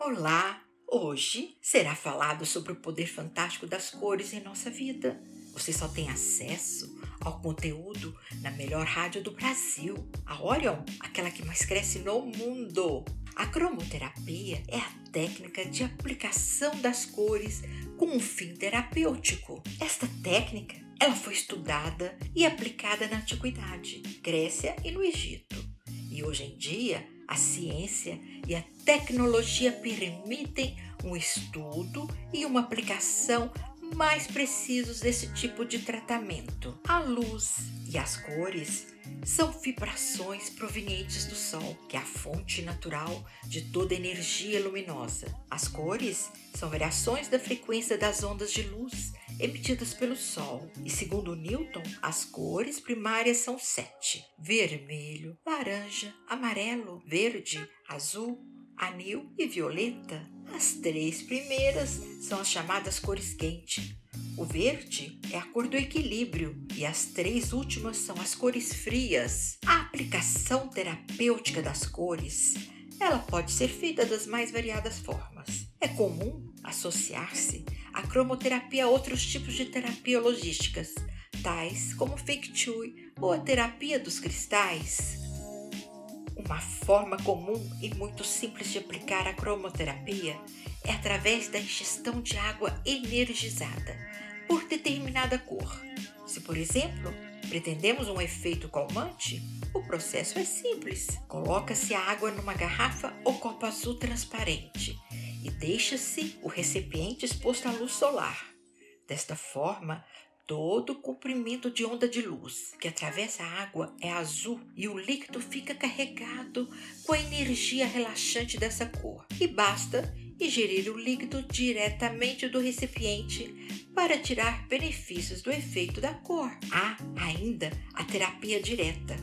Olá! Hoje será falado sobre o poder fantástico das cores em nossa vida. Você só tem acesso ao conteúdo na melhor rádio do Brasil, a Orion, aquela que mais cresce no mundo. A cromoterapia é a técnica de aplicação das cores com um fim terapêutico. Esta técnica ela foi estudada e aplicada na antiguidade, Grécia e no Egito. E hoje em dia, a ciência e a tecnologia permitem um estudo e uma aplicação mais precisos desse tipo de tratamento. A luz e as cores são vibrações provenientes do Sol, que é a fonte natural de toda energia luminosa. As cores são variações da frequência das ondas de luz emitidas pelo Sol. E segundo Newton, as cores primárias são sete: vermelho, laranja, amarelo, verde, azul, anil e violeta. As três primeiras são as chamadas cores quente. O verde é a cor do equilíbrio e as três últimas são as cores frias. A aplicação terapêutica das cores, ela pode ser feita das mais variadas formas. É comum associar-se a cromoterapia a outros tipos de terapia logísticas, tais como Fake Chui ou a terapia dos cristais. Uma forma comum e muito simples de aplicar a cromoterapia é através da ingestão de água energizada por determinada cor. Se, por exemplo, pretendemos um efeito calmante, o processo é simples. Coloca-se a água numa garrafa ou copo azul transparente e deixa-se o recipiente exposto à luz solar. Desta forma, todo o comprimento de onda de luz que atravessa a água é azul e o líquido fica carregado com a energia relaxante dessa cor. E basta ingerir o líquido diretamente do recipiente para tirar benefícios do efeito da cor. Há ainda a terapia direta,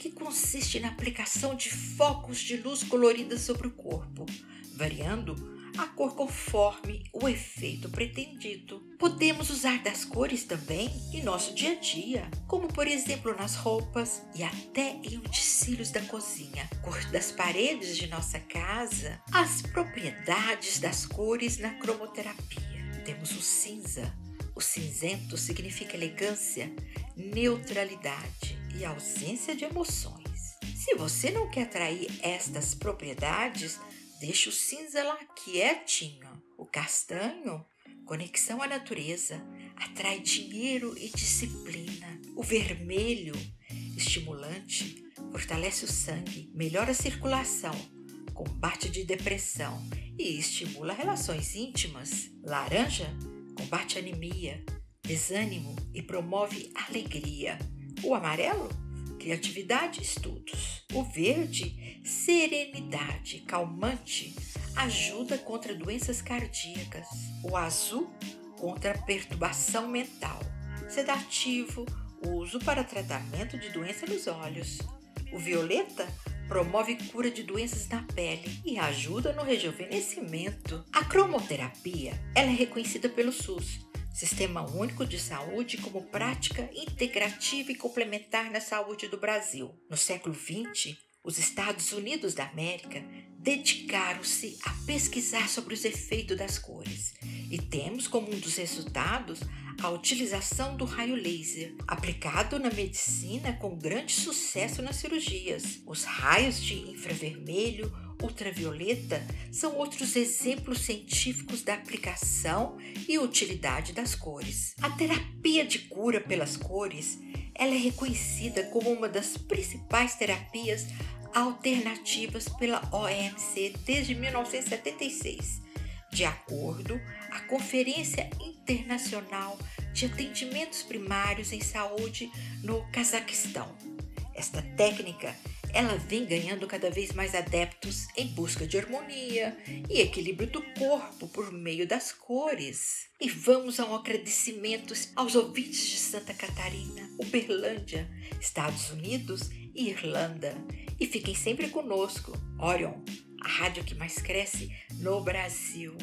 que consiste na aplicação de focos de luz colorida sobre o corpo, variando a cor conforme o efeito pretendido. Podemos usar das cores também em nosso dia a dia, como por exemplo nas roupas e até em utensílios da cozinha, cor das paredes de nossa casa, as propriedades das cores na cromoterapia. Temos o cinza. O cinzento significa elegância, neutralidade e ausência de emoções. Se você não quer atrair estas propriedades, Deixa o cinza lá quietinho. O castanho, conexão à natureza, atrai dinheiro e disciplina. O vermelho, estimulante, fortalece o sangue, melhora a circulação, combate de depressão e estimula relações íntimas. Laranja, combate anemia, desânimo e promove alegria. O amarelo, criatividade e estudos. O verde, serenidade, calmante, ajuda contra doenças cardíacas. O azul, contra perturbação mental. Sedativo, uso para tratamento de doença nos olhos. O violeta promove cura de doenças na pele e ajuda no rejuvenescimento. A cromoterapia ela é reconhecida pelo SUS Sistema Único de Saúde como prática integrativa e complementar na saúde do Brasil. No século XX, os Estados Unidos da América dedicaram-se a pesquisar sobre os efeitos das cores e temos como um dos resultados a utilização do raio laser, aplicado na medicina com grande sucesso nas cirurgias. Os raios de infravermelho ultravioleta são outros exemplos científicos da aplicação e utilidade das cores. A terapia de cura pelas cores ela é reconhecida como uma das principais terapias alternativas pela OMC desde 1976, de acordo à Conferência Internacional de Atendimentos Primários em Saúde no Cazaquistão. Esta técnica ela vem ganhando cada vez mais adeptos em busca de harmonia e equilíbrio do corpo por meio das cores. E vamos ao agradecimento aos ouvintes de Santa Catarina, Uberlândia, Estados Unidos e Irlanda. E fiquem sempre conosco, Orion, a rádio que mais cresce no Brasil.